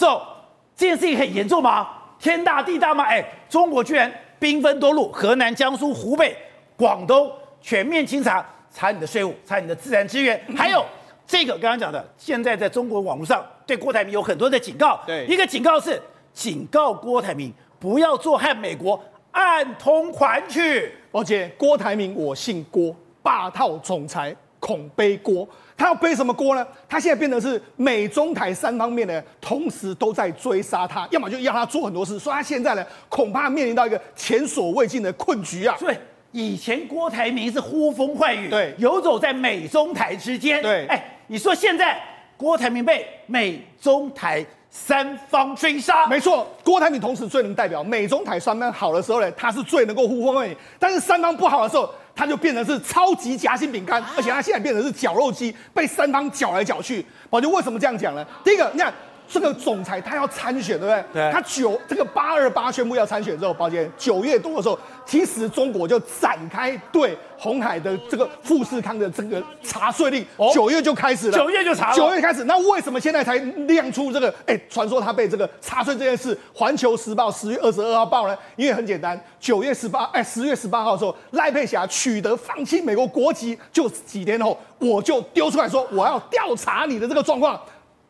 走，这件事情很严重吗？天大地大吗？哎，中国居然兵分多路，河南、江苏、湖北、广东全面清查，查你的税务，查你的自然资源，还有这个刚刚讲的，现在在中国网络上对郭台铭有很多的警告。对，一个警告是警告郭台铭不要做和美国暗通款曲。而且郭台铭我姓郭，霸道总裁恐背锅。他要背什么锅呢？他现在变得是美中台三方面呢，同时都在追杀他，要么就要他做很多事，所以他现在呢，恐怕面临到一个前所未见的困局啊！对，以前郭台铭是呼风唤雨，对，游走在美中台之间，对，哎，你说现在郭台铭被美中台三方追杀，没错，郭台铭同时最能代表美中台三方好的时候呢，他是最能够呼风唤雨，但是三方不好的时候。它就变成是超级夹心饼干，而且它现在变成是绞肉机，被三方绞来绞去。我就为什么这样讲呢？第一个，你看。这个总裁他要参选，对不对？对。他九这个八二八宣布要参选之后，抱歉九月多的时候，其实中国就展开对红海的这个富士康的这个查税令，九、哦、月就开始了。九月就查了。九月开始，那为什么现在才亮出这个？哎，传说他被这个查税这件事，《环球时报》十月二十二号报呢？因为很简单，九月十八，哎，十月十八号的时候，赖佩霞取得放弃美国国籍，就几天后，我就丢出来说我要调查你的这个状况，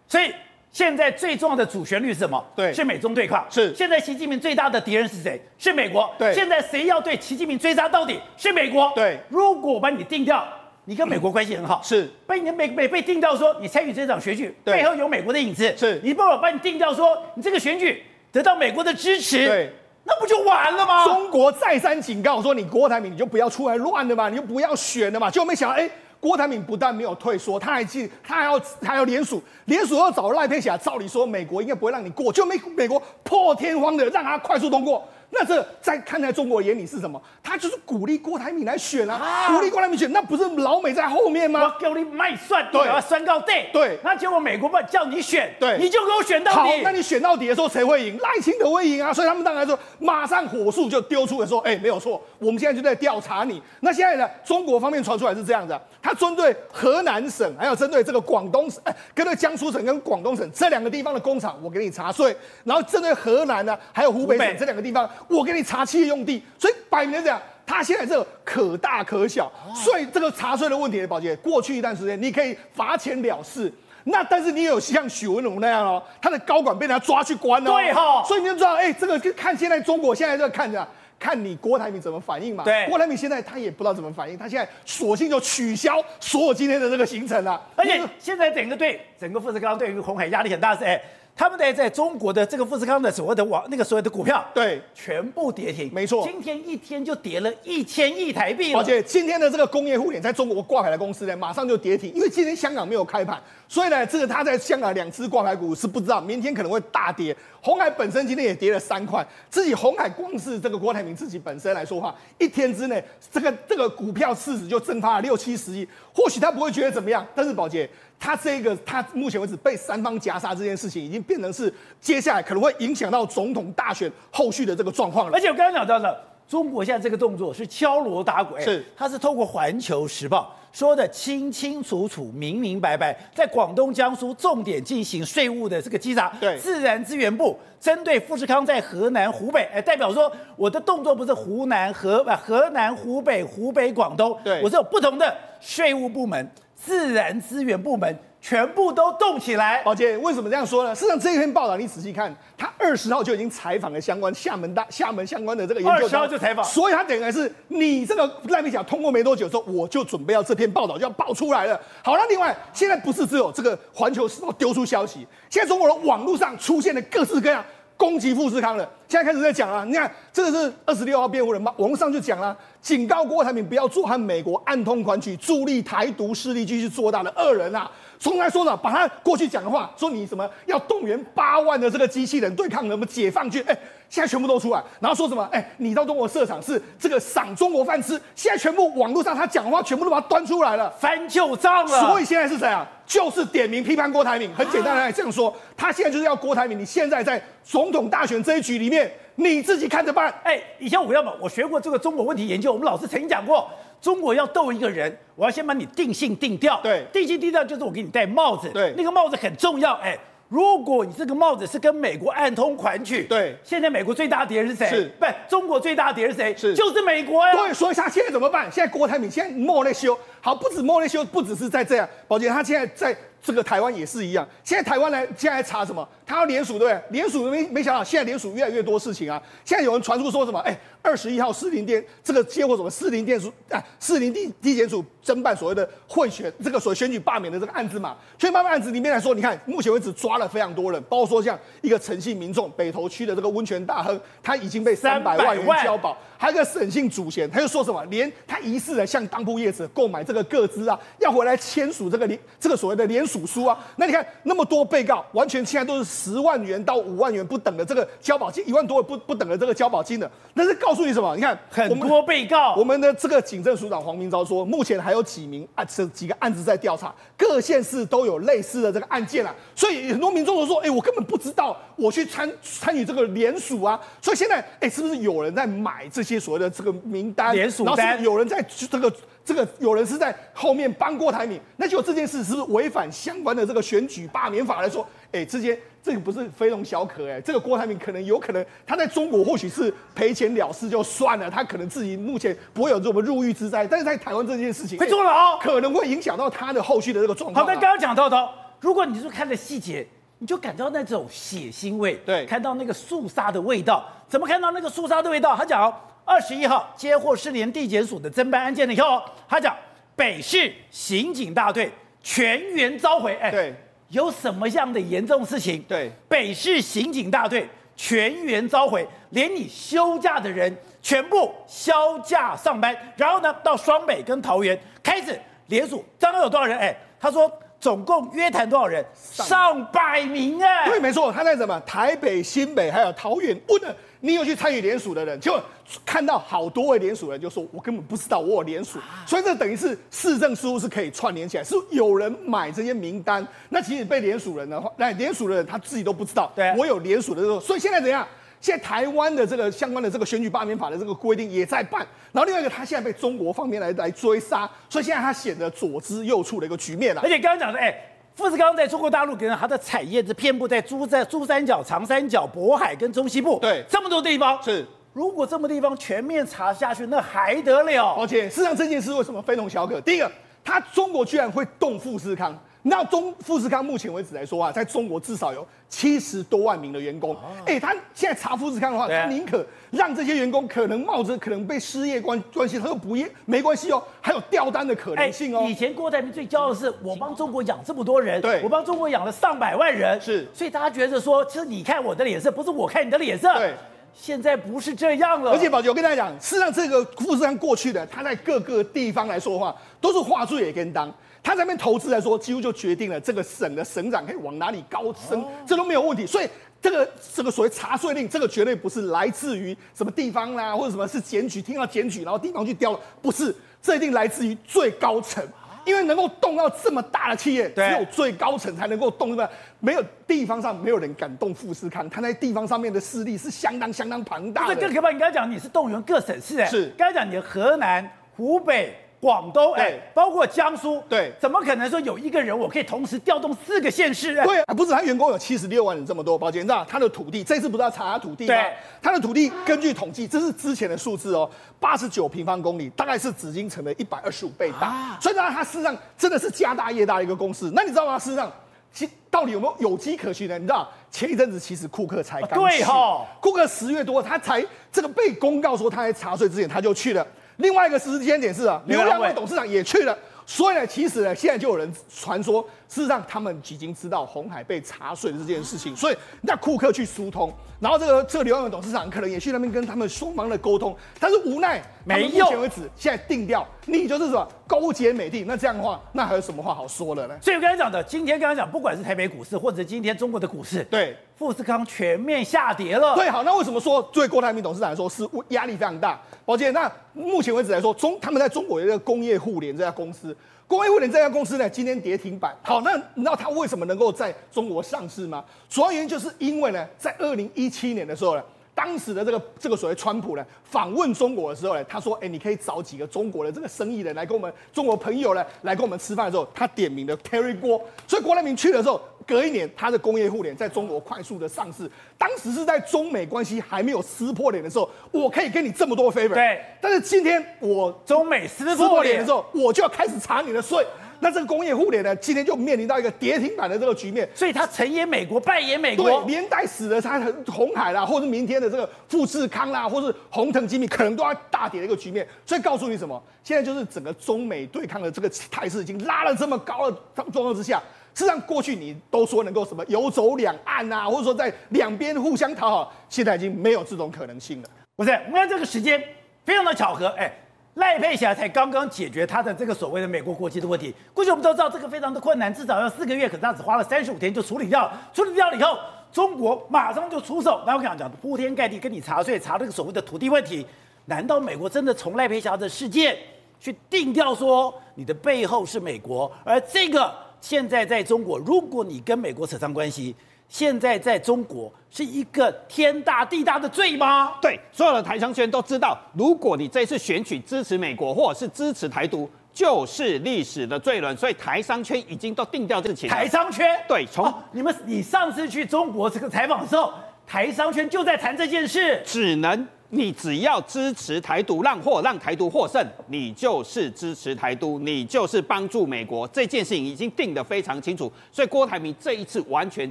所以。现在最重要的主旋律是什么？对，是美中对抗。是。现在习近平最大的敌人是谁？是美国。对。现在谁要对习近平追杀到底？是美国。对。如果我把你定掉，你跟美国关系很好。是。被你美美被定掉说你参与这场选举，背后有美国的影子。是。你不把把你定掉说你这个选举得到美国的支持，对，那不就完了吗？中国再三警告说你郭台铭你就不要出来乱的嘛，你就不要选的嘛，结果没想到哎。郭台铭不但没有退缩，他还进，他还要他还要联署，联署要找赖佩霞。照理说，美国应该不会让你过，就没美国破天荒的让他快速通过。那这在看在中国眼里是什么？他就是鼓励郭台铭来选啊，啊鼓励郭台铭选，那不是老美在后面吗？我给你卖蒜，对，酸告对，对。那结果美国不叫你选，对，你就给我选到底。好，那你选到底的时候谁会赢？赖清德会赢啊，所以他们当然说马上火速就丢出来说，哎，没有错，我们现在就在调查你。那现在呢，中国方面传出来是这样子，他针对河南省，还有针对这个广东省，哎，跟那江苏省跟广东省这两个地方的工厂，我给你查税。然后针对河南呢，还有湖北省这两个地方。我给你查企业用地，所以摆明了讲，他现在这个可大可小，所以这个查税的问题，宝杰，过去一段时间你可以罚钱了事，那但是你有像许文龙那样哦，他的高管被人家抓去关哦，对哈，所以你就知道，哎，这个就看现在中国现在在看着，看你郭台铭怎么反应嘛，对，郭台铭现在他也不知道怎么反应，他现在索性就取消所有今天的这个行程了，而且现在整个对整个富士康对于鸿海压力很大是哎。他们在在中国的这个富士康的所谓的网那个所谓的股票，对，全部跌停，没错，今天一天就跌了一千亿台币，而且今天的这个工业互联在中国挂牌的公司呢，马上就跌停，因为今天香港没有开盘，所以呢，这个他在香港两只挂牌股是不知道明天可能会大跌。红海本身今天也跌了三块，自己红海光是这个郭台铭自己本身来说话，一天之内这个这个股票市值就蒸发了六七十亿，或许他不会觉得怎么样，但是宝杰。他这个，他目前为止被三方夹杀这件事情，已经变成是接下来可能会影响到总统大选后续的这个状况了。而且我刚刚讲到了，中国现在这个动作是敲锣打鼓，是，他是透过《环球时报》说的清清楚楚、明明白白，在广东、江苏重点进行税务的这个稽查。对，自然资源部针对富士康在河南、湖北，哎，代表说我的动作不是湖南、河河南、湖北、湖北、广东，对，我是有不同的税务部门。自然资源部门全部都动起来。宝杰，为什么这样说呢？事实上，这一篇报道你仔细看，他二十号就已经采访了相关厦门大厦门相关的这个研究。二十号就采访，所以他等于是你这个赖皮甲通过没多久之后，我就准备要这篇报道就要爆出来了。好了，另外现在不是只有这个环球时报丢出消息，现在中国的网络上出现了各式各样攻击富士康了。现在开始在讲了，你看这个是二十六号辩护人吧，网络上就讲了。警告郭台铭不要做和美国暗通款曲、助力台独势力继续做大的恶人啊！从来说呢，把他过去讲的话，说你什么要动员八万的这个机器人对抗什么解放军，哎，现在全部都出来，然后说什么？哎，你到中国设厂是这个赏中国饭吃，现在全部网络上他讲的话全部都把它端出来了，翻旧账了。所以现在是谁啊？就是点名批判郭台铭。很简单来这样说，他现在就是要郭台铭，你现在在总统大选这一局里面。你自己看着办。哎，以前我要么我学过这个中国问题研究，我们老师曾经讲过，中国要斗一个人，我要先把你定性定调。对，定性定调就是我给你戴帽子。对，那个帽子很重要。哎，如果你这个帽子是跟美国暗通款曲，对，现在美国最大敌人是谁？是，不，中国最大敌人是谁？是，就是美国呀。对，所以他现在怎么办？现在郭台铭现在莫内修，好，不止莫内修，不只是在这样，宝杰他现在在。这个台湾也是一样，现在台湾呢，现在查什么？他要联署，对不对？联署没没想到，现在联署越来越多事情啊！现在有人传出说什么？哎，二十一号四零电这个接获什么四零电署啊，四零地地检署侦办所谓的贿选这个所选举罢免的这个案子嘛？选举罢免案子里面来说，你看目前为止抓了非常多人，包括说像一个诚信民众，北投区的这个温泉大亨，他已经被三百万元交保。还有个沈姓主嫌，他就说什么？连他疑似的向当铺业者购买这个各资啊，要回来签署这个联这个所谓的联署书啊。那你看那么多被告，完全现在都是十万元到五万元不等的这个交保金，一万多不不等的这个交保金的。那是告诉你什么？你看很多被告，我们的这个警政署长黄明昭说，目前还有几名啊这几个案子在调查，各县市都有类似的这个案件啊。所以很多民众都说，哎，我根本不知道我去参参与这个联署啊。所以现在，哎，是不是有人在买这些？些所谓的这个名单，联署单，然后是有人在这个这个有人是在后面帮郭台铭，那就这件事是不是违反相关的这个选举罢免法来说？哎，之间这个不是非同小可哎，这个郭台铭可能有可能他在中国或许是赔钱了事就算了，他可能自己目前不会有这么入狱之灾，但是在台湾这件事情会坐牢，可能会影响到他的后续的这个状况。好，那刚刚讲到的，如果你是看的细节。你就感到那种血腥味，对，看到那个肃杀的味道。怎么看到那个肃杀的味道？他讲，二十一号接获失联地检署的侦办案件了以后，他讲北市刑警大队全员召回。哎，对，有什么样的严重事情？对，北市刑警大队全员召回，连你休假的人全部休假上班，然后呢，到双北跟桃园开始联署，刚刚有多少人？哎，他说。总共约谈多少人？上百名哎！对，没错，他在什么？台北、新北还有桃园问了，你有去参与联署的人，就看到好多位联署人就说：“我根本不知道我有联署。”所以这等于是市政事务是可以串联起来，是有人买这些名单。那其实被联署人的话，那联署的人他自己都不知道，对，我有联署的时候，所以现在怎样？现在台湾的这个相关的这个选举罢免法的这个规定也在办，然后另外一个他现在被中国方面来来追杀，所以现在他显得左支右绌的一个局面了。而且刚刚讲的，哎，富士康在中国大陆给人它的产业是遍布在珠在珠三角、长三角、渤海跟中西部，对，这么多地方是。如果这么地方全面查下去，那还得了？而且事实上这件事为什么非同小可？第一个，他中国居然会动富士康。那中富士康目前为止来说啊，在中国至少有七十多万名的员工。哎、欸，他现在查富士康的话，他宁可让这些员工可能冒着可能被失业关关系，他说不业没关系哦，还有调单的可能性哦。以前郭台铭最骄傲的是，我帮中国养这么多人，对，我帮中国养了上百万人，是，所以大家觉得说，其实你看我的脸色，不是我看你的脸色。对，现在不是这样了。而且宝杰，我跟大家讲，事实上这个富士康过去的，他在各个地方来说的话，都是画作也跟当。他在那边投资来说，几乎就决定了这个省的省长可以往哪里高升，这都没有问题。所以这个这个所谓查税令，这个绝对不是来自于什么地方啦，或者什么是检举，听到检举然后地方去调，不是，这一定来自于最高层，因为能够动到这么大的企业，只有最高层才能够动，对吧？没有地方上没有人敢动富士康，他在地方上面的势力是相当相当庞大的。这更可怕，你刚才讲你是动员各省市，哎，是，刚才讲你的河南、湖北。广东哎，包括江苏，对，怎么可能说有一个人我可以同时调动四个县市？对，不是他员工有七十六万人这么多，抱歉，你知道他的土地，这次不是要查他土地吗？对，他的土地根据统计，这是之前的数字哦，八十九平方公里，大概是紫禁城的一百二十五倍大，啊、所以呢，他事实上真的是家大业大的一个公司。那你知道吗？事实上，其到底有没有有机可循呢？你知道前一阵子其实库克才刚去，对哈、哦，库克十月多他才这个被公告说他在查税之前他就去了。另外一个时间点是啊，刘良伟董事长也去了，所以呢，其实呢，现在就有人传说，事实上他们已经知道红海被查税的这件事情，所以那库克去疏通，然后这个这个刘良伟董事长可能也去那边跟他们双方的沟通，但是无奈没用，目前为止现在定调，你就是什么勾结美帝，那这样的话，那还有什么话好说了呢？所以我刚才讲的，今天刚才讲，不管是台北股市，或者今天中国的股市，对。富士康全面下跌了。对，好，那为什么说对郭台铭董事长来说是压力非常大？宝杰，那目前为止来说，中他们在中国的一个工业互联这家公司，光威互联这家公司呢，今天跌停板。好，那你知道它为什么能够在中国上市吗？主要原因就是因为呢，在二零一七年的时候呢。当时的这个这个所谓川普呢，访问中国的时候呢，他说：“哎，你可以找几个中国的这个生意人来跟我们中国朋友呢来跟我们吃饭的时候，他点名的 Terry 郭。所以郭台铭去的时候，隔一年，它的工业互联在中国快速的上市。当时是在中美关系还没有撕破脸的时候，我可以给你这么多 favor。对，但是今天我中美撕破脸的时候，我就要开始查你的税。那这个工业互联呢，今天就面临到一个跌停板的这个局面，所以它成也美国，败也美国，对，连带死了它红海啦，或者是明天的这个富士康啦，或是红腾精密，可能都要大跌的一个局面。所以告诉你什么？现在就是整个中美对抗的这个态势已经拉了这么高的状况之下，事实上过去你都说能够什么游走两岸啊，或者说在两边互相讨好，现在已经没有这种可能性了。不是，我们看这个时间非常的巧合，哎。赖佩霞才刚刚解决他的这个所谓的美国国籍的问题，过去我们都知道这个非常的困难，至少要四个月，可是他只花了三十五天就处理掉了。处理掉了以后，中国马上就出手，那我跟你讲，铺天盖地跟你查税，查这个所谓的土地问题。难道美国真的从赖佩霞的事件去定调说你的背后是美国？而这个现在在中国，如果你跟美国扯上关系，现在在中国是一个天大地大的罪吗？对，所有的台商圈都知道，如果你这次选举支持美国或者是支持台独，就是历史的罪人。所以台商圈已经都定掉这个情。台商圈对，从、哦、你们你上次去中国这个采访的时候，台商圈就在谈这件事，只能。你只要支持台独，让获让台独获胜，你就是支持台独，你就是帮助美国。这件事情已经定得非常清楚，所以郭台铭这一次完全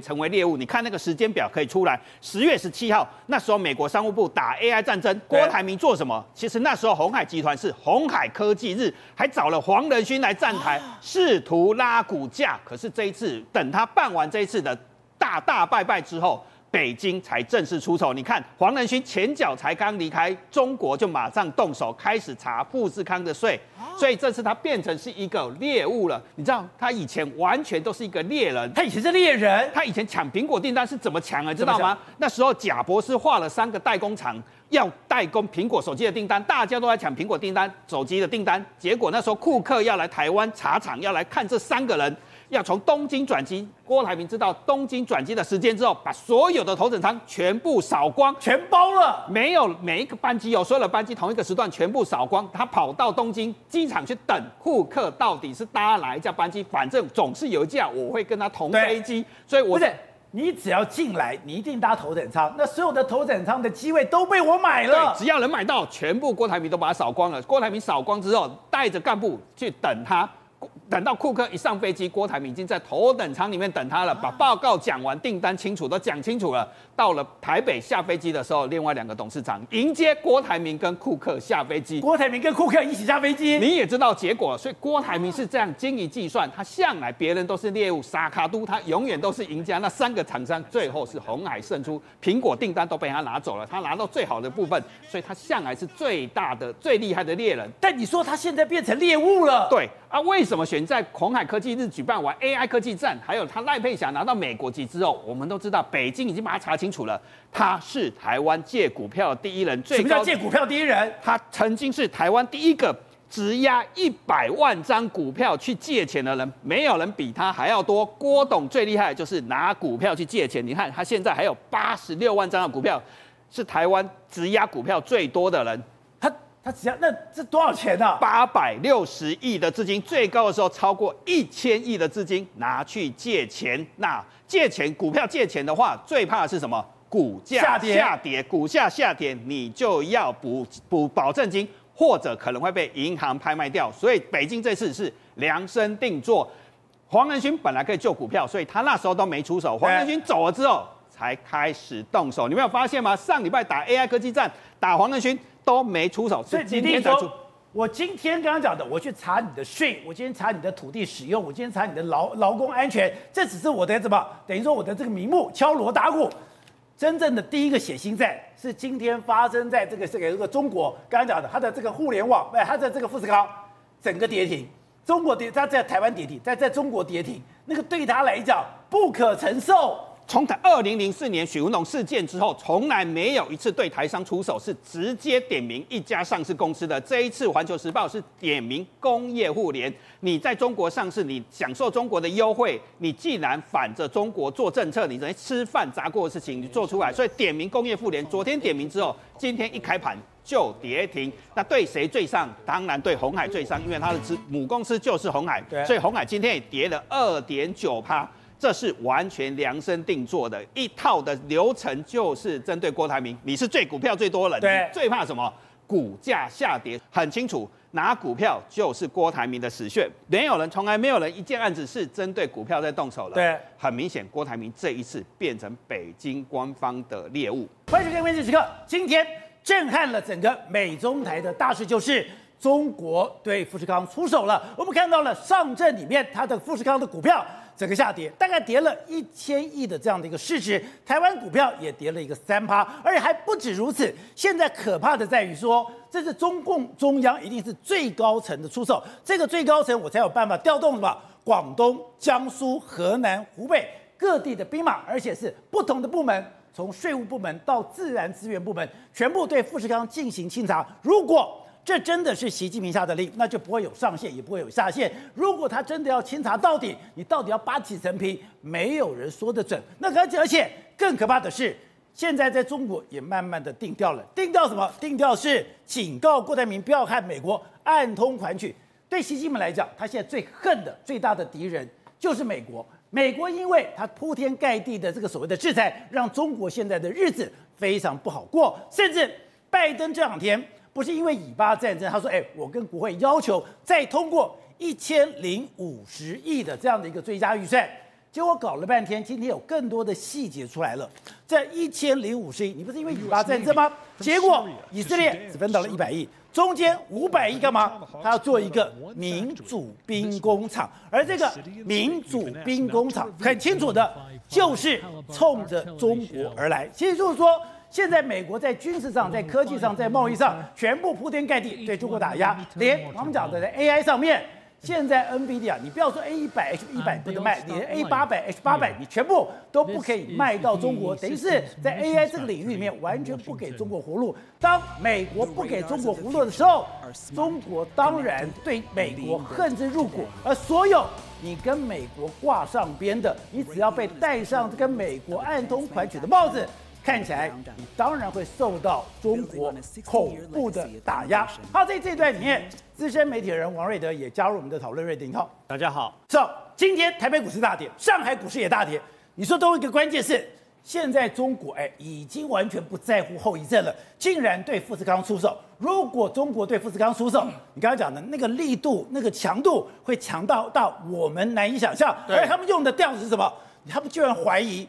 成为猎物。你看那个时间表可以出来，十月十七号那时候美国商务部打 AI 战争，郭台铭做什么？其实那时候鸿海集团是鸿海科技日，还找了黄仁勋来站台，试图拉股价。可是这一次等他办完这一次的大大拜拜之后。北京才正式出手，你看黄仁勋前脚才刚离开中国，就马上动手开始查富士康的税，所以这次他变成是一个猎物了。你知道他以前完全都是一个猎人，他以前是猎人，他以前抢苹果订单是怎么抢啊？知道吗？那时候贾博士画了三个代工厂，要代工苹果手机的订单，大家都在抢苹果订单、手机的订单，结果那时候库克要来台湾查厂，要来看这三个人。要从东京转机，郭台铭知道东京转机的时间之后，把所有的头等舱全部扫光，全包了，没有每一个班机有所有的班机同一个时段全部扫光。他跑到东京机场去等库克到底是搭哪一架班机，反正总是有一架我会跟他同飞机，所以我不是你只要进来，你一定搭头等舱，那所有的头等舱的机位都被我买了，只要能买到，全部郭台铭都把它扫光了。郭台铭扫光之后，带着干部去等他。等到库克一上飞机，郭台铭已经在头等舱里面等他了，把报告讲完，订单清楚都讲清楚了。到了台北下飞机的时候，另外两个董事长迎接郭台铭跟库克下飞机。郭台铭跟库克一起下飞机，你也知道结果，所以郭台铭是这样精于计算，他向来别人都是猎物，沙卡都他永远都是赢家。那三个厂商最后是红海胜出，苹果订单都被他拿走了，他拿到最好的部分，所以他向来是最大的、最厉害的猎人。但你说他现在变成猎物了？对啊，为什么选？在红海科技日举办完 AI 科技战，还有他赖佩霞拿到美国籍之后，我们都知道北京已经把他查清楚了，他是台湾借股票第一人。什么叫借股票第一人？他曾经是台湾第一个质押一百万张股票去借钱的人，没有人比他还要多。郭董最厉害就是拿股票去借钱，你看他现在还有八十六万张的股票，是台湾质押股票最多的人。他只要那这多少钱呢、啊？八百六十亿的资金，最高的时候超过一千亿的资金拿去借钱。那借钱股票借钱的话，最怕的是什么？股价下跌，下跌，股价下跌，你就要补补保证金，或者可能会被银行拍卖掉。所以北京这次是量身定做。黄仁勋本来可以救股票，所以他那时候都没出手。黄仁勋走了之后才开始动手。你没有发现吗？上礼拜打 AI 科技战，打黄仁勋。都没出手，所以今天才出。我今天刚刚讲的，我去查你的税，我今天查你的土地使用，我今天查你的劳劳工安全，这只是我的什么？等于说我的这个名目敲锣打鼓。真正的第一个血腥战是今天发生在这个这个这个中国。刚刚讲的，他的这个互联网，哎，他的这个富士康整个跌停，中国跌，他在台湾跌停，在在中国跌停，那个对他来讲不可承受。从台二零零四年许文龙事件之后，从来没有一次对台商出手是直接点名一家上市公司的。这一次《环球时报》是点名工业互联。你在中国上市，你享受中国的优惠，你既然反着中国做政策，你等于吃饭砸锅的事情你做出来，所以点名工业互联。昨天点名之后，今天一开盘就跌停。那对谁最伤？当然对红海最伤，因为它的母公司就是红海，所以红海今天也跌了二点九趴。这是完全量身定做的一套的流程，就是针对郭台铭，你是最股票最多人，对，最怕什么？股价下跌，很清楚，拿股票就是郭台铭的死穴。没有人，从来没有人一件案子是针对股票在动手了。对，很明显，郭台铭这一次变成北京官方的猎物。欢迎收看关键时刻，今天震撼了整个美中台的大事就是。中国对富士康出手了，我们看到了上证里面它的富士康的股票整个下跌，大概跌了一千亿的这样的一个市值，台湾股票也跌了一个三趴，而且还不止如此。现在可怕的在于说，这是中共中央一定是最高层的出手，这个最高层我才有办法调动什么广东、江苏、河南、湖北各地的兵马，而且是不同的部门，从税务部门到自然资源部门，全部对富士康进行清查。如果这真的是习近平下的令，那就不会有上限，也不会有下限。如果他真的要清查到底，你到底要扒几层皮，没有人说得准。那而且而且更可怕的是，现在在中国也慢慢的定调了，定调什么？定调是警告郭台铭不要和美国暗通款曲。对习近平来讲，他现在最恨的、最大的敌人就是美国。美国因为他铺天盖地的这个所谓的制裁，让中国现在的日子非常不好过，甚至拜登这两天。不是因为以巴战争，他说：“哎，我跟国会要求再通过一千零五十亿的这样的一个追加预算，结果搞了半天，今天有更多的细节出来了。这一千零五十亿，你不是因为以巴战争吗？结果以色列只分到了一百亿，中间五百亿干嘛？他要做一个民主兵工厂，而这个民主兵工厂很清楚的，就是冲着中国而来。其实就是说。”现在美国在军事上、在科技上、在贸易上，全部铺天盖地对中国打压，连我们讲的在 AI 上面，现在 NVIDIA，你不要说 A 一百、H 一百不能卖，你的 A 八百、H 八百，你全部都不可以卖到中国，等于是在 AI 这个领域里面完全不给中国活路。当美国不给中国活路的时候，中国当然对美国恨之入骨，而所有你跟美国挂上边的，你只要被戴上跟美国暗通款曲的帽子。看起来你当然会受到中国恐怖的打压。好，在这段里面，资深媒体人王瑞德也加入我们的讨论。瑞德，你好，大家好。So，今天台北股市大跌，上海股市也大跌。你说都一个关键是，现在中国哎已经完全不在乎后遗症了，竟然对富士康出手。如果中国对富士康出手，你刚刚讲的那个力度、那个强度会强到到我们难以想象。而他们用的调子是什么？他们居然怀疑。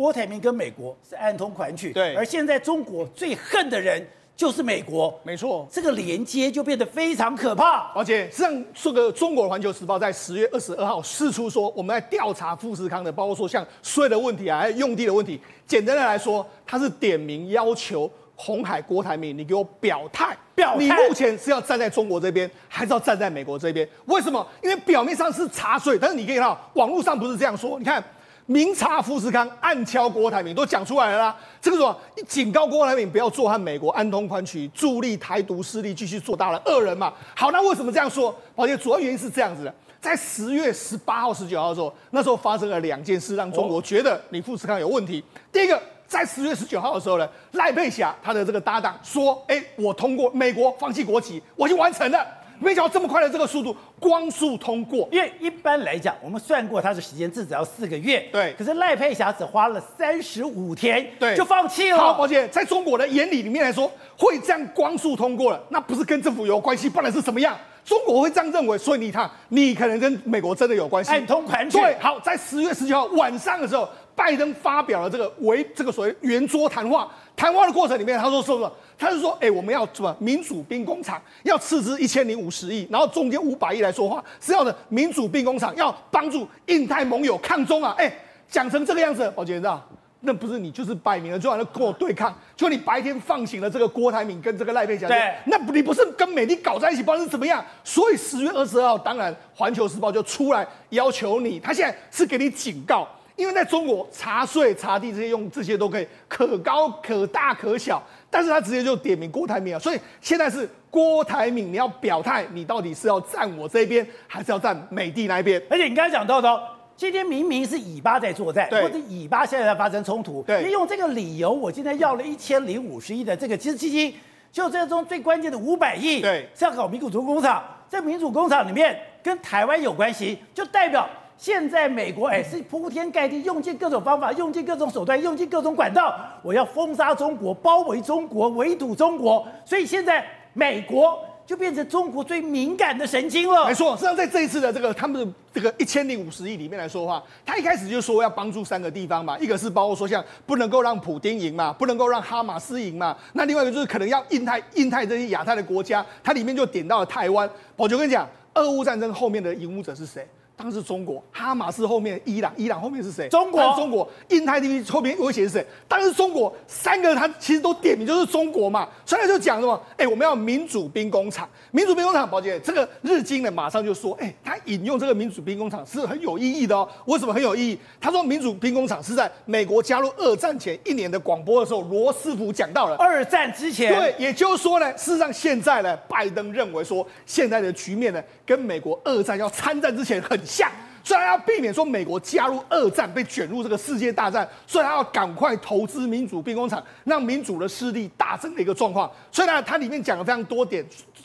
郭台铭跟美国是暗通款曲，对，而现在中国最恨的人就是美国，没错，这个连接就变得非常可怕。而且，实际上，这个中国的环球时报在十月二十二号释出说，我们在调查富士康的，包括说像税的问题啊，还有用地的问题。简单的来说，他是点名要求红海郭台铭，你给我表态，表态，你目前是要站在中国这边，还是要站在美国这边？为什么？因为表面上是查税，但是你可以看到网络上不是这样说，你看。明查富士康，暗敲郭台铭，都讲出来了啦。这个什么，你警告郭台铭不要做和美国安通款曲，助力台独势力继续做大了恶人嘛。好，那为什么这样说？而且主要原因是这样子的，在十月十八号、十九号的时候，那时候发生了两件事，让中国觉得你富士康有问题。第一个，在十月十九号的时候呢，赖佩霞她的这个搭档说：“哎，我通过美国放弃国籍，我已经完成了。”没想到这么快的这个速度，光速通过。因为一般来讲，我们算过它的时间至少要四个月。对。可是赖佩霞只花了三十五天，对，就放弃了。好，宝姐在中国的眼里里面来说，会这样光速通过了，那不是跟政府有关系，不然是什么样？中国会这样认为，所以你看，你可能跟美国真的有关系。暗通款曲。对。好，在十月十九号晚上的时候，拜登发表了这个为这个所谓圆桌谈话。谈话的过程里面，他说什么？他是说，哎，我们要什么民主兵工厂，要斥资一千零五十亿，然后中间五百亿来说话，是要的民主兵工厂要帮助印太盟友抗中啊！哎，讲成这个样子，宝杰知道，那不是你就是摆明了就好像跟我对抗，就你白天放行了这个郭台铭跟这个赖佩霞，对，那你不是跟美丽搞在一起，不知道是怎么样？所以十月二十二号，当然环球时报就出来要求你，他现在是给你警告。因为在中国查税查地这些用这些都可以可高可大可小，但是他直接就点名郭台铭啊，所以现在是郭台铭，你要表态，你到底是要站我这边，还是要站美帝那一边？而且你刚才讲到的，今天明明是以巴在作战，或者以巴现在在发生冲突，对，你用这个理由，我今天要了一千零五十亿的这个基金，就这中最关键的五百亿，对，是要搞民主工厂，在民主工厂里面跟台湾有关系，就代表。现在美国哎是铺天盖地，用尽各种方法，用尽各种手段，用尽各种管道，我要封杀中国，包围中国，围堵中国。所以现在美国。就变成中国最敏感的神经了。没错，实际上在这一次的这个他们的这个一千零五十亿里面来说的话，他一开始就说要帮助三个地方嘛，一个是包括说像不能够让普丁赢嘛，不能够让哈马斯赢嘛，那另外一个就是可能要印太、印太这些亚太的国家，它里面就点到了台湾。我就跟你讲，俄乌战争后面的赢者是谁？当时中国，哈马斯后面伊朗，伊朗后面是谁？中国，中国，印太地区后面威胁是谁？当时中国，三个他其实都点名就是中国嘛，所以他就讲什么？哎，我们要民主兵工厂，民主兵工厂，宝姐，这个日经呢马上就说，哎，他引用这个民主兵工厂是很有意义的哦。为什么很有意义？他说民主兵工厂是在美国加入二战前一年的广播的时候，罗斯福讲到了。二战之前，对，也就是说呢，事实上现在呢，拜登认为说现在的局面呢，跟美国二战要参战之前很像。虽然要避免说美国加入二战被卷入这个世界大战，所以他要赶快投资民主兵工厂，让民主的势力大增的一个状况。所以呢，它里面讲了非常多点，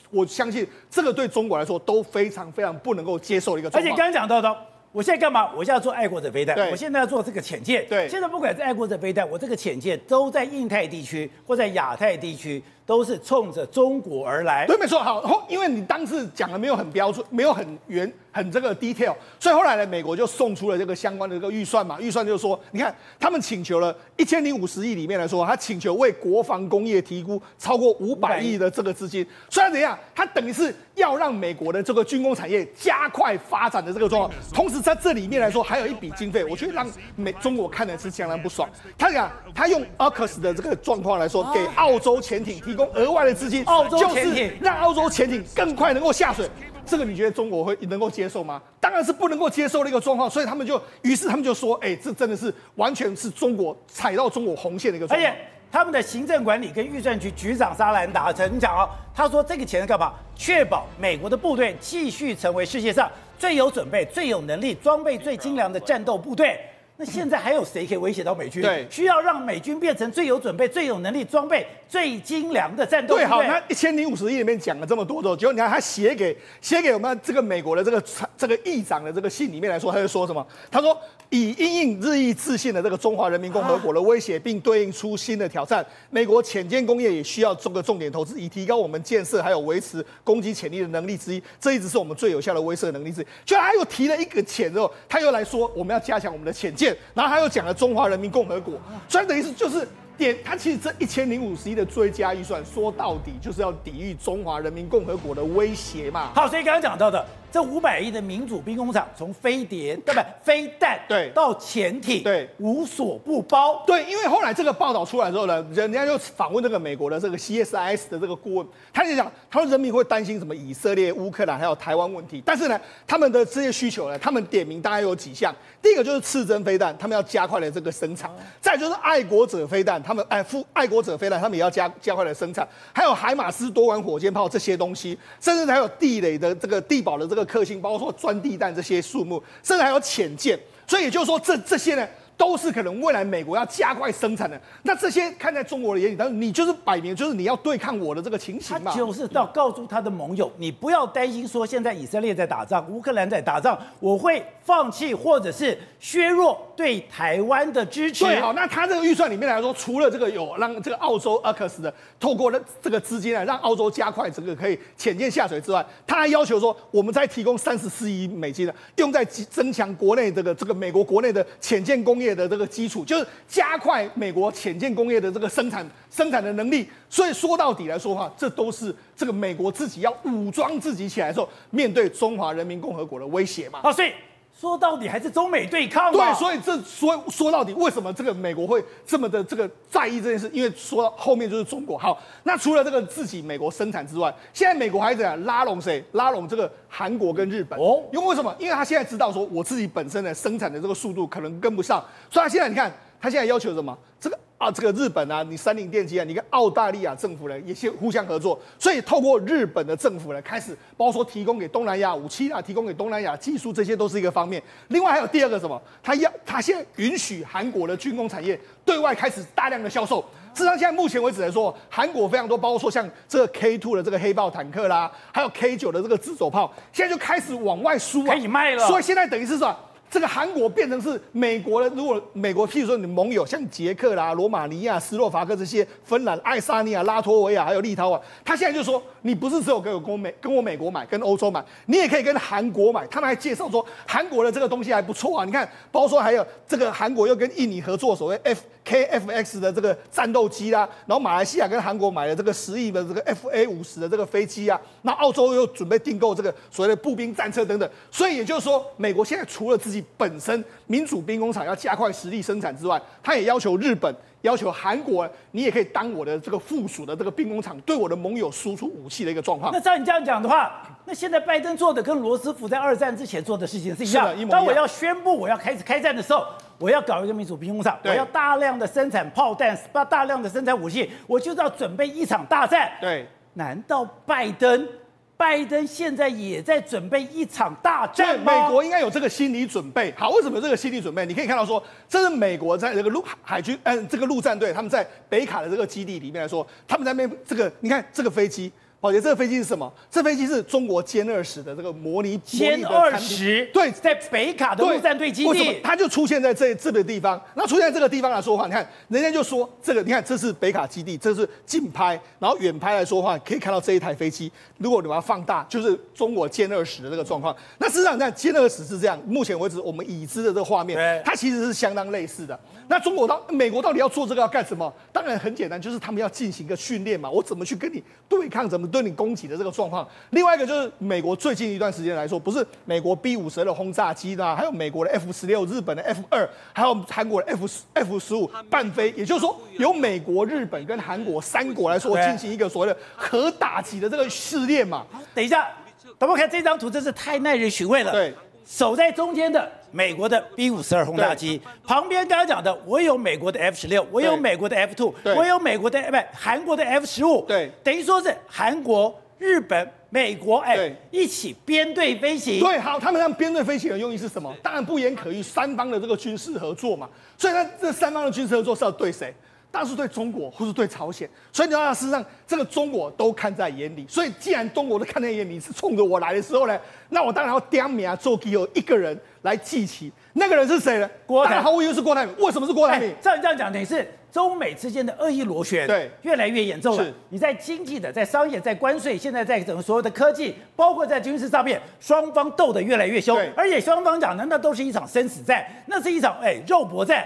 我相信这个对中国来说都非常非常不能够接受的一个状况。而且刚刚讲到的，我现在干嘛？我现在要做爱国者飞弹，我现在要做这个潜舰。对，现在不管是爱国者飞弹，我这个潜舰都在印太地区或在亚太地区。都是冲着中国而来。对，没错。好，后因为你当时讲的没有很标准，没有很圆，很这个 detail，所以后来呢，美国就送出了这个相关的这个预算嘛。预算就是说，你看他们请求了一千零五十亿里面来说，他请求为国防工业提供超过五百亿的这个资金。虽然怎样，他等于是要让美国的这个军工产业加快发展的这个状况。同时在这里面来说，还有一笔经费，我觉得让美中国看的是相当不爽。他讲，他用 AUKUS 的这个状况来说，给澳洲潜艇提。供额外的资金，澳洲潜艇让澳洲潜艇更快能够下水，这个你觉得中国会能够接受吗？当然是不能够接受的一个状况，所以他们就，于是他们就说，哎，这真的是完全是中国踩到中国红线的一个状况。而且他们的行政管理跟预算局局长沙兰达曾讲哦，他说这个钱是干嘛？确保美国的部队继续成为世界上最有准备、最有能力、装备最精良的战斗部队。那现在还有谁可以威胁到美军？对，需要让美军变成最有准备、最有能力、装备最精良的战斗。对，好，那一千零五十亿里面讲了这么多之后，结果你看他写给写给我们这个美国的这个这个议长的这个信里面来说，他就说什么？他说以因应日益自信的这个中华人民共和国的威胁，并对应出新的挑战，美国潜舰工业也需要做个重点投资，以提高我们建设还有维持攻击潜力的能力之一。这一直是我们最有效的威慑能力之一。就他又提了一个潜之后，他又来说我们要加强我们的潜舰。然后他又讲了中华人民共和国，所以等于是就是点，他其实这一千零五十亿的追加预算，说到底就是要抵御中华人民共和国的威胁嘛。好，所以刚刚讲到的。这五百亿的民主兵工厂，从飞碟对不对？飞弹对，到潜艇对，无所不包。对，因为后来这个报道出来之后呢，人家就访问这个美国的这个 CSIS 的这个顾问，他就讲，他说人民会担心什么以色列、乌克兰还有台湾问题，但是呢，他们的这些需求呢，他们点名大概有几项。第一个就是刺针飞弹，他们要加快了这个生产；再就是爱国者飞弹，他们哎，富爱国者飞弹，他们也要加加快了生产；还有海马斯多管火箭炮这些东西，甚至还有地雷的这个地堡的这个。克星，包括说钻地弹这些数目，甚至还有潜舰，所以也就是说这，这这些呢。都是可能未来美国要加快生产的，那这些看在中国的眼里，但是你就是摆明就是你要对抗我的这个情形嘛。他就是要告诉他的盟友，你不要担心说现在以色列在打仗，乌克兰在打仗，我会放弃或者是削弱对台湾的支持。对，好，那他这个预算里面来说，除了这个有让这个澳洲 AUKUS 的透过了这个资金来让澳洲加快这个可以潜舰下水之外，他还要求说，我们再提供三十四亿美金的，用在增强国内这个这个美国国内的潜舰工业。业的这个基础就是加快美国潜舰工业的这个生产生产的能力，所以说到底来说的话，这都是这个美国自己要武装自己起来的时候，面对中华人民共和国的威胁嘛。好，所以说到底还是中美对抗。对，所以这说说到底，为什么这个美国会这么的这个在意这件事？因为说到后面就是中国。好，那除了这个自己美国生产之外，现在美国还在拉拢谁？拉拢这个韩国跟日本。哦，因为为什么？因为他现在知道说，我自己本身的生产的这个速度可能跟不上，所以他现在你看，他现在要求什么？这个。啊，这个日本啊，你三菱电机啊，你跟澳大利亚政府呢也先互相合作，所以透过日本的政府呢，开始包括说提供给东南亚武器啊，提供给东南亚技术，这些都是一个方面。另外还有第二个什么？他要他现在允许韩国的军工产业对外开始大量的销售。事实上，现在目前为止来说，韩国非常多，包括说像这个 K two 的这个黑豹坦克啦，还有 K 九的这个自走炮，现在就开始往外输啊，可以卖了。所以现在等于是说。这个韩国变成是美国的，如果美国譬如说你盟友像捷克啦、罗马尼亚、斯洛伐克这些，芬兰、爱沙尼亚、拉脱维亚还有立陶宛，他现在就说你不是只有跟我跟美跟我美国买，跟欧洲买，你也可以跟韩国买。他们还介绍说韩国的这个东西还不错啊，你看，包括说还有这个韩国又跟印尼合作所谓 F KFX 的这个战斗机啦，然后马来西亚跟韩国买了这个十亿的这个 FA 五十的这个飞机啊，那澳洲又准备订购这个所谓的步兵战车等等，所以也就是说，美国现在除了自己本身民主兵工厂要加快实力生产之外，他也要求日本、要求韩国，你也可以当我的这个附属的这个兵工厂，对我的盟友输出武器的一个状况。那照你这样讲的话，那现在拜登做的跟罗斯福在二战之前做的事情是一样。一模一样。当我要宣布我要开始开战的时候，我要搞一个民主兵工厂，我要大量的生产炮弹，把大量的生产武器，我就是要准备一场大战。对，难道拜登？拜登现在也在准备一场大战？美国应该有这个心理准备。好，为什么有这个心理准备？你可以看到说，这是美国在这个陆海军，嗯，这个陆战队他们在北卡的这个基地里面来说，他们在那这个，你看这个飞机。宝杰，这个飞机是什么？这飞机是中国歼二十的这个模拟歼二十，对，在北卡的陆战队基地，为什么它就出现在这这个地方？那出现在这个地方来说话，你看人家就说这个，你看这是北卡基地，这是近拍，然后远拍来说话，可以看到这一台飞机。如果你把它放大，就是中国歼二十的这个状况。那事实上，你看歼二十是这样，目前为止我们已知的这个画面，它其实是相当类似的。那中国到美国到底要做这个要干什么？当然很简单，就是他们要进行一个训练嘛。我怎么去跟你对抗？怎么？对你攻击的这个状况，另外一个就是美国最近一段时间来说，不是美国 B 五十二的轰炸机啦，还有美国的 F 十六、日本的 F 二，还有韩国的 F F 十五半飞，也就是说，由美国、日本跟韩国三国来说进行一个所谓的核打击的这个试炼嘛。等一下，咱们看这张图，真是太耐人寻味了。对，守在中间的美国的 B 五十二轰炸机，旁边刚刚讲的，我有美国的 F 十六，我有美国的 F two，我有美国的不韩国的 F 十五，对，等于说是韩国。日本、美国，哎，对一起编队飞行。对，好，他们让编队飞行的用意是什么？当然不言可喻，三方的这个军事合作嘛。所以，他这三方的军事合作是要对谁？当然是对中国，或是对朝鲜。所以，你要事实上，这个中国都看在眼里。所以，既然中国都看在眼里，是冲着我来的时候呢，那我当然要点名啊，做给有一个人来记起。那个人是谁呢？郭台，毫无疑问是郭台铭。为什么是郭台铭？照你这样讲，等于是。中美之间的恶意螺旋，对，越来越严重了。你在经济的、在商业、在关税，现在在整个所有的科技，包括在军事上面，双方斗得越来越凶。对而且双方讲的那都是一场生死战，那是一场哎肉搏战。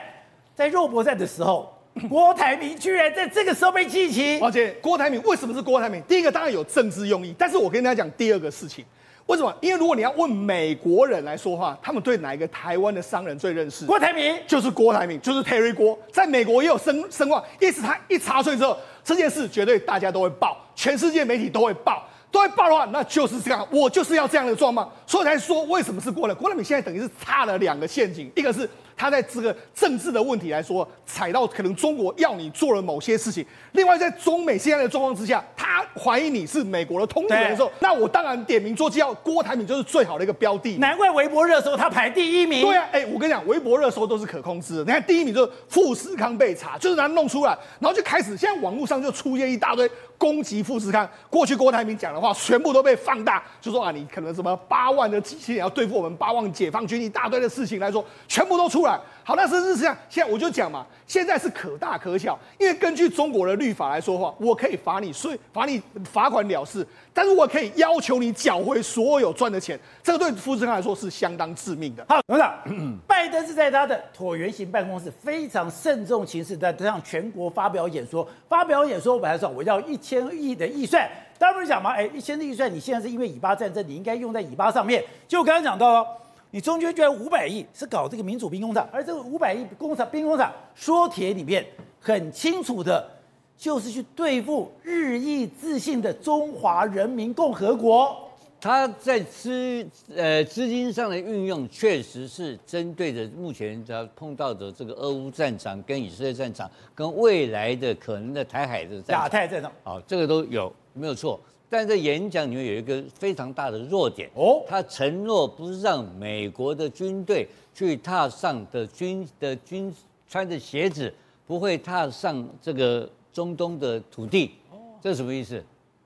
在肉搏战的时候，郭台铭居然在这个时候被记起。而且郭台铭为什么是郭台铭？第一个当然有政治用意，但是我跟大家讲第二个事情。为什么？因为如果你要问美国人来说话，他们对哪一个台湾的商人最认识？郭台铭就是郭台铭，就是 Terry 郭，在美国也有声声望。意思他一查出来之后，这件事绝对大家都会报，全世界媒体都会报，都会报的话，那就是这样。我就是要这样的状况，所以才说为什么是郭台铭？郭台铭现在等于是差了两个陷阱，一个是。他在这个政治的问题来说，踩到可能中国要你做了某些事情。另外，在中美现在的状况之下，他怀疑你是美国的通敌人的时候，那我当然点名做记号，郭台铭就是最好的一个标的。难怪微博热搜他排第一名。对啊，哎，我跟你讲，微博热搜都是可控制的。你看第一名就是富士康被查，就是他弄出来，然后就开始现在网络上就出现一大堆攻击富士康。过去郭台铭讲的话全部都被放大，就说啊，你可能什么八万的机器人要对付我们八万解放军一大堆的事情来说，全部都出来。好，那是事实上，现在我就讲嘛，现在是可大可小，因为根据中国的律法来说话，我可以罚你税，罚你罚款了事，但是我可以要求你缴回所有赚的钱，这个对富士康来说是相当致命的。好，董事长，拜登是在他的椭圆形办公室非常慎重其事的向全国发表演说，发表演说，我本来说我要一千亿的预算，当然不是讲嘛，哎，一千亿的预算，你现在是因为以巴战争，你应该用在以巴上面，就刚刚讲到了。你中间居然五百亿是搞这个民主兵工厂，而这个五百亿工厂兵工厂说帖里面很清楚的，就是去对付日益自信的中华人民共和国。他在资呃资金上的运用，确实是针对着目前他碰到的这个俄乌战场、跟以色列战场、跟未来的可能的台海的亚太战场，好，这个都有没有错？但在演讲里面有一个非常大的弱点哦，他承诺不是让美国的军队去踏上的军的军穿的鞋子不会踏上这个中东的土地，这什么意思？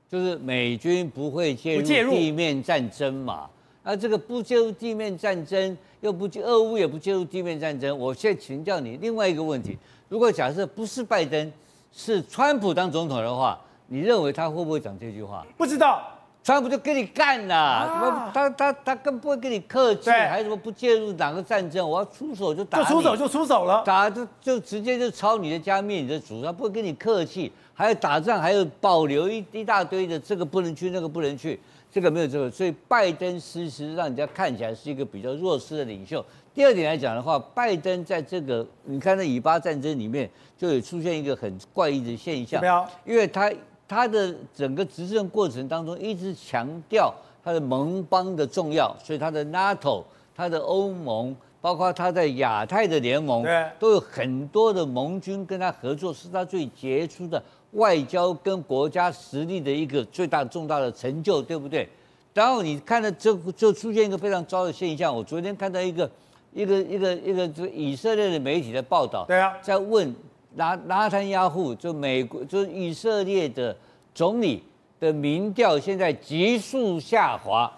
就是美军不会介入地面战争嘛？那，这个不介入地面战争，又不介俄乌也不介入地面战争。我现在请教你另外一个问题：如果假设不是拜登，是川普当总统的话，你认为他会不会讲这句话？不知道。川普就跟你干了，啊、他他他更不会跟你客气，还什么不介入哪个战争，我要出手就打，就出手就出手了，打就就直接就抄你的家灭你的族，他不会跟你客气，还有打仗还有保留一一大堆的这个不能去那个不能去，这个没有这个，所以拜登其实让人家看起来是一个比较弱势的领袖。第二点来讲的话，拜登在这个你看那以巴战争里面就有出现一个很怪异的现象，因为他。他的整个执政过程当中一直强调他的盟邦的重要，所以他的 NATO、他的欧盟，包括他在亚太的联盟，都有很多的盟军跟他合作，是他最杰出的外交跟国家实力的一个最大重大的成就，对不对？然后你看到这就出现一个非常糟的现象，我昨天看到一个一个一个一个这个以色列的媒体的报道，对啊，在问。拿拿坦雅胡就美国就是以色列的总理的民调现在急速下滑，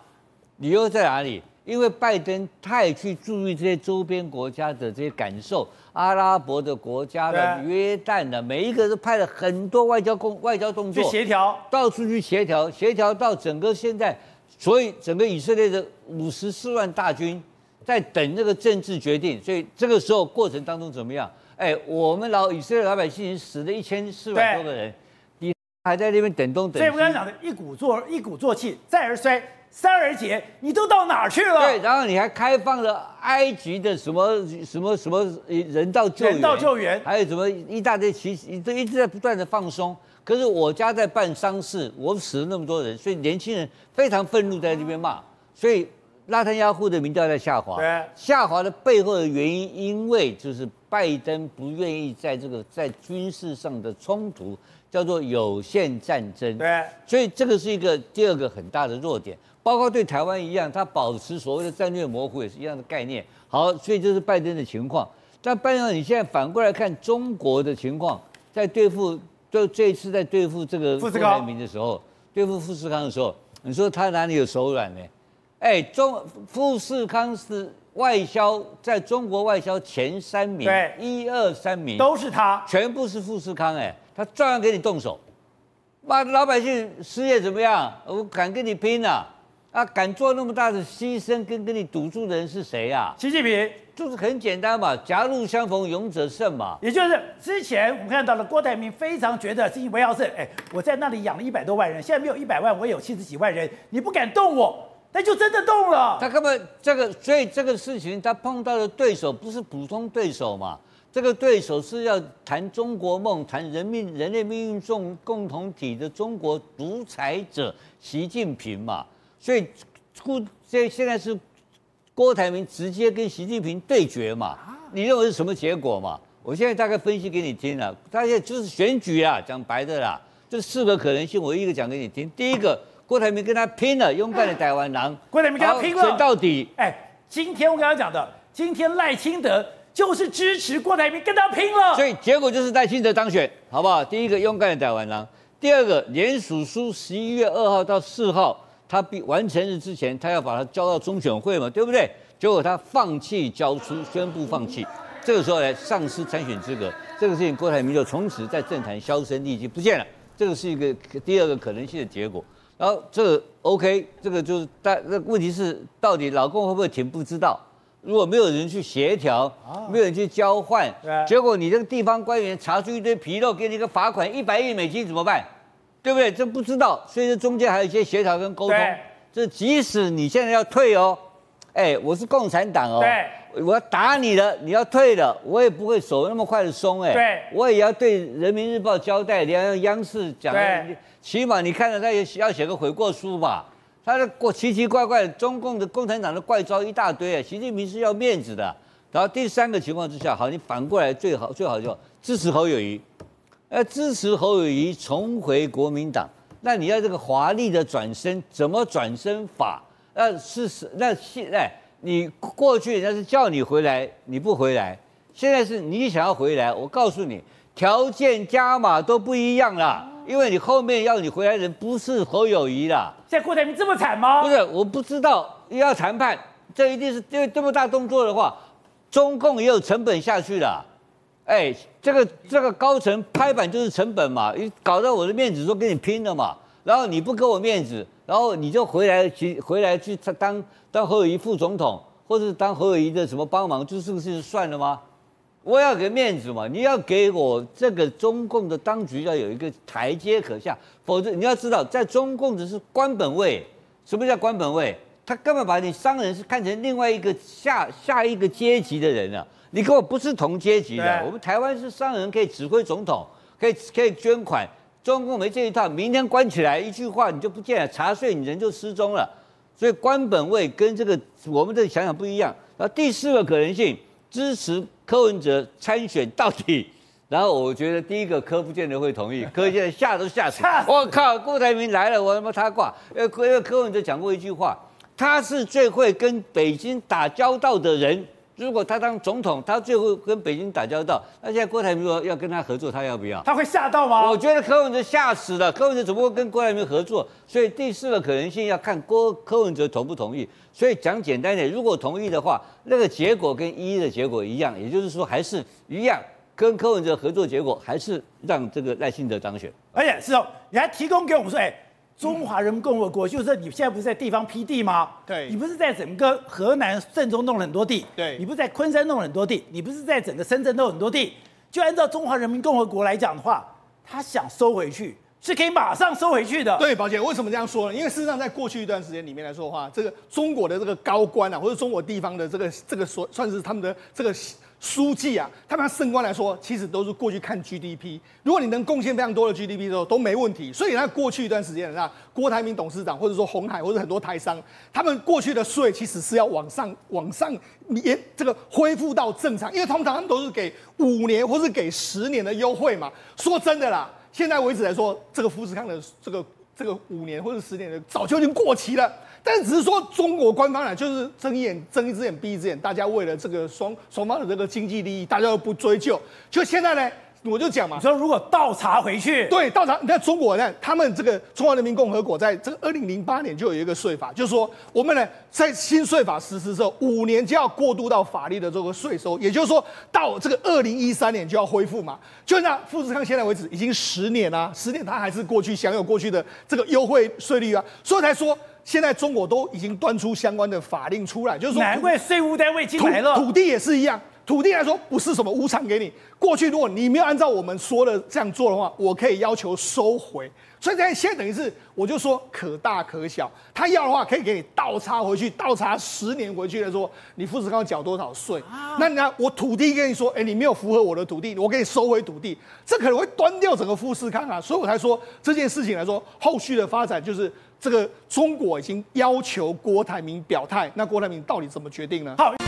理由在哪里？因为拜登太去注意这些周边国家的这些感受，阿拉伯的国家的约旦的每一个都派了很多外交工外交动作去协调，到处去协调，协调到整个现在，所以整个以色列的五十四万大军在等那个政治决定，所以这个时候过程当中怎么样？哎，我们老以色列老百姓死了一千四百多个人，你还在那边等东等西。所以我刚才讲的一鼓作一鼓作气，再而衰，三而竭，你都到哪儿去了？对，然后你还开放了埃及的什么什么什么人道救援，人道救援，还有什么一大堆其实都一直在不断的放松。可是我家在办丧事，我死了那么多人，所以年轻人非常愤怒，在那边骂，所以。拉登亚户的民调在下滑，对下滑的背后的原因，因为就是拜登不愿意在这个在军事上的冲突，叫做有限战争，对，所以这个是一个第二个很大的弱点，包括对台湾一样，他保持所谓的战略模糊也是一样的概念。好，所以这是拜登的情况。但拜登，你现在反过来看中国的情况，在对付就这一次在对付这个郭台铭的时候，对付富士康的时候，你说他哪里有手软呢？哎，中富士康是外销在中国外销前三名，对，一二三名都是他，全部是富士康。哎，他照样给你动手，把老百姓失业怎么样？我敢跟你拼啊！啊，敢做那么大的牺牲跟跟你赌注的人是谁啊？习近平就是很简单嘛，狭路相逢勇者胜嘛。也就是之前我们看到了郭台铭非常觉得自己为要胜，哎，我在那里养了一百多万人，现在没有一百万，我有七十几万人，你不敢动我。那就真的动了。他根本这个，所以这个事情他碰到的对手不是普通对手嘛？这个对手是要谈中国梦、谈人民、人类命运共共同体的中国独裁者习近平嘛？所以，故这现在是郭台铭直接跟习近平对决嘛？你认为是什么结果嘛？我现在大概分析给你听了，大家就是选举啊，讲白的啦，这四个可能性，我一个讲给你听。第一个。郭台铭跟他拼了，勇敢的台湾狼。郭台铭跟他拼了，选到底。哎，今天我刚刚讲的，今天赖清德就是支持郭台铭跟他拼了，所以结果就是赖清德当选，好不好？第一个勇敢的台湾狼，第二个联署书十一月二号到四号，他必完成日之前，他要把它交到中选会嘛，对不对？结果他放弃交出，宣布放弃，这个时候来丧失参选资格，这个事情郭台铭就从此在政坛销声匿迹不见了，这个是一个第二个可能性的结果。然后这个 OK，这个就是但那问题是到底老公会不会停不知道。如果没有人去协调，没有人去交换，结果你这个地方官员查出一堆纰漏，给你一个罚款一百亿美金怎么办？对不对？这不知道，所以这中间还有一些协调跟沟通。这即使你现在要退哦，哎，我是共产党哦，我要打你了，你要退了，我也不会手那么快的松哎，我也要对人民日报交代，你要让央视讲。起码你看到他也要写个悔过书吧？他的过奇奇怪怪中共的共产党的怪招一大堆啊！习近平是要面子的。然后第三个情况之下，好，你反过来最好最好就支持侯友宜，呃，支持侯友宜重回国民党。那你要这个华丽的转身，怎么转身法？那是那现在你过去人家是叫你回来，你不回来，现在是你想要回来，我告诉你，条件加码都不一样了。因为你后面要你回来的人不是侯友宜啦。现在郭台铭这么惨吗？不是，我不知道要谈判，这一定是因为这么大动作的话，中共也有成本下去了。哎，这个这个高层拍板就是成本嘛，你搞到我的面子都跟你拼了嘛，然后你不给我面子，然后你就回来去回来去当当侯友宜副总统，或者当侯友宜的什么帮忙，就是不是算了吗？我要给面子嘛，你要给我这个中共的当局要有一个台阶可下，否则你要知道，在中共的是官本位，什么叫官本位？他根本把你商人是看成另外一个下下一个阶级的人啊。你跟我不是同阶级的，我们台湾是商人，可以指挥总统，可以可以捐款。中共没这一套，明天关起来，一句话你就不见了，查税你人就失踪了。所以官本位跟这个我们这想想不一样。然后第四个可能性，支持柯文哲参选到底。然后我觉得第一个柯不见得会同意，柯现在吓都吓死。我靠，郭台铭来了，我他妈他挂。因为因为柯文哲讲过一句话，他是最会跟北京打交道的人。如果他当总统，他最后跟北京打交道，那现在郭台铭说要跟他合作，他要不要？他会吓到吗？我觉得柯文哲吓死了，柯文哲怎么会跟郭台铭合作？所以第四个可能性要看郭柯文哲同不同意。所以讲简单点，如果同意的话，那个结果跟一的结果一样，也就是说还是一样，跟柯文哲合作结果还是让这个赖清德当选。而且是哦，你还提供给我们说，哎。中华人民共和国就是你现在不是在地方批地吗？对，你不是在整个河南郑州弄了很多地？对，你不是在昆山弄了很多地？你不是在整个深圳弄了很多地？就按照中华人民共和国来讲的话，他想收回去是可以马上收回去的。对，宝姐，为什么这样说呢？因为事实上，在过去一段时间里面来说的话，这个中国的这个高官啊，或者中国地方的这个这个所算是他们的这个。书记啊，他们升官来说，其实都是过去看 GDP。如果你能贡献非常多的 GDP 的时候，都没问题。所以那过去一段时间，那郭台铭董事长或者说鸿海或者很多台商，他们过去的税其实是要往上往上也这个恢复到正常，因为通常他们都是给五年或是给十年的优惠嘛。说真的啦，现在为止来说，这个富士康的这个这个五年或者十年的早就已经过期了。但只是说中国官方呢，就是睁一眼睁一只眼闭一只眼，大家为了这个双双方的这个经济利益，大家都不追究。就现在呢，我就讲嘛，你说如果倒查回去，对，倒查，你看中国呢，他们这个中华人民共和国在这个二零零八年就有一个税法，就是说我们呢在新税法实施之后，五年就要过渡到法律的这个税收，也就是说到这个二零一三年就要恢复嘛。就那富士康现在为止已经十年了，十年他还是过去享有过去的这个优惠税率啊，所以才说。现在中国都已经端出相关的法令出来，就是说，难怪税务单位进来了。土地也是一样，土地来说不是什么无偿给你。过去如果你没有按照我们说的这样做的话，我可以要求收回。所以现在等于是，我就说可大可小，他要的话可以给你倒插回去，倒插十年回去来说，你富士康缴多少税？啊、那你看我土地跟你说，哎，你没有符合我的土地，我给你收回土地，这可能会端掉整个富士康啊。所以我才说这件事情来说，后续的发展就是。这个中国已经要求郭台铭表态，那郭台铭到底怎么决定呢？好。